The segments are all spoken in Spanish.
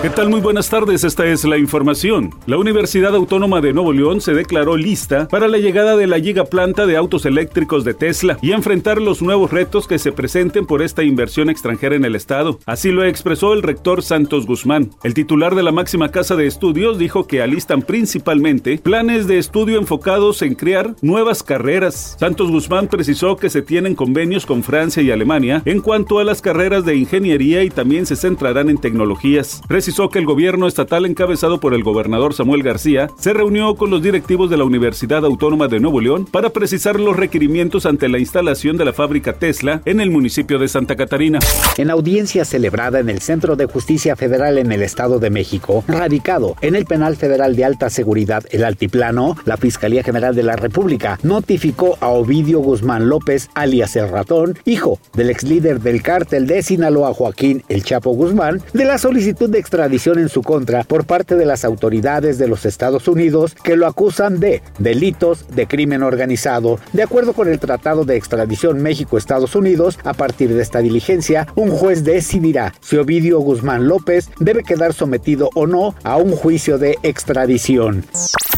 ¿Qué tal? Muy buenas tardes, esta es la información. La Universidad Autónoma de Nuevo León se declaró lista para la llegada de la gigaplanta de autos eléctricos de Tesla y enfrentar los nuevos retos que se presenten por esta inversión extranjera en el estado. Así lo expresó el rector Santos Guzmán. El titular de la máxima casa de estudios dijo que alistan principalmente planes de estudio enfocados en crear nuevas carreras. Santos Guzmán precisó que se tienen convenios con Francia y Alemania en cuanto a las carreras de ingeniería y también se centrarán en tecnologías precisó que el gobierno estatal encabezado por el gobernador Samuel García se reunió con los directivos de la Universidad Autónoma de Nuevo León para precisar los requerimientos ante la instalación de la fábrica Tesla en el municipio de Santa Catarina. En audiencia celebrada en el Centro de Justicia Federal en el Estado de México, radicado en el Penal Federal de Alta Seguridad El Altiplano, la Fiscalía General de la República notificó a Ovidio Guzmán López, alias El Ratón, hijo del ex líder del cártel de Sinaloa Joaquín El Chapo Guzmán, de la solicitud de extradición extradición en su contra por parte de las autoridades de los Estados Unidos que lo acusan de delitos de crimen organizado. De acuerdo con el Tratado de Extradición México-Estados Unidos, a partir de esta diligencia, un juez decidirá si Ovidio Guzmán López debe quedar sometido o no a un juicio de extradición.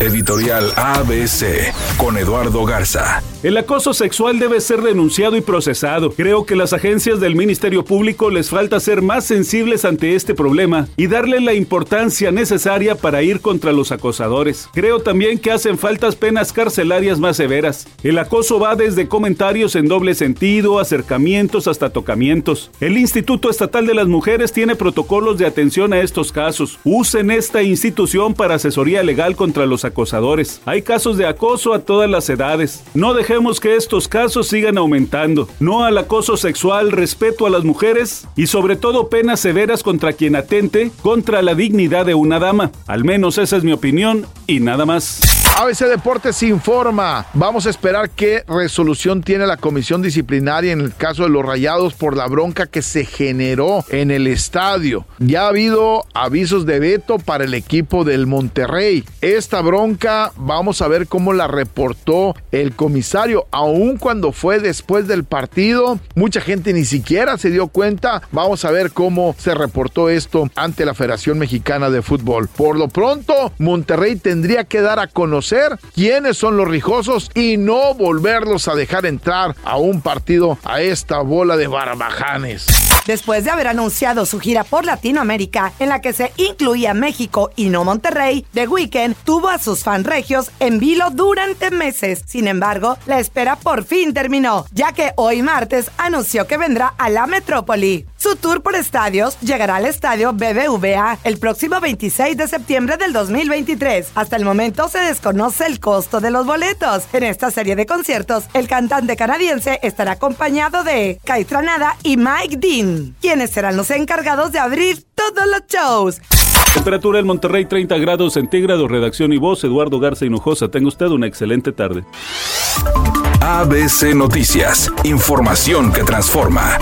Editorial ABC con Eduardo Garza. El acoso sexual debe ser denunciado y procesado. Creo que las agencias del Ministerio Público les falta ser más sensibles ante este problema y darle la importancia necesaria para ir contra los acosadores. Creo también que hacen faltas penas carcelarias más severas. El acoso va desde comentarios en doble sentido, acercamientos hasta tocamientos. El Instituto Estatal de las Mujeres tiene protocolos de atención a estos casos. Usen esta institución para asesoría legal contra los acosadores. Hay casos de acoso a todas las edades. No dejemos que estos casos sigan aumentando. No al acoso sexual, respeto a las mujeres y sobre todo penas severas contra quien atente contra la dignidad de una dama. Al menos esa es mi opinión y nada más. ABC Deportes informa. Vamos a esperar qué resolución tiene la comisión disciplinaria en el caso de los rayados por la bronca que se generó en el estadio. Ya ha habido avisos de veto para el equipo del Monterrey. Esta bronca vamos a ver cómo la reportó el comisario. Aun cuando fue después del partido, mucha gente ni siquiera se dio cuenta. Vamos a ver cómo se reportó esto ante la Federación Mexicana de Fútbol. Por lo pronto, Monterrey tendría que dar a quiénes son los rijosos y no volverlos a dejar entrar a un partido a esta bola de barbajanes. Después de haber anunciado su gira por Latinoamérica, en la que se incluía México y no Monterrey, The Weeknd tuvo a sus fan regios en vilo durante meses. Sin embargo, la espera por fin terminó, ya que hoy martes anunció que vendrá a la metrópoli. Su tour por estadios llegará al estadio BBVA el próximo 26 de septiembre del 2023. Hasta el momento se desconoce el costo de los boletos. En esta serie de conciertos, el cantante canadiense estará acompañado de Kai Tranada y Mike Dean, quienes serán los encargados de abrir todos los shows. Temperatura en Monterrey 30 grados centígrados, redacción y voz Eduardo Garza Hinojosa. Tenga usted una excelente tarde. ABC Noticias, información que transforma.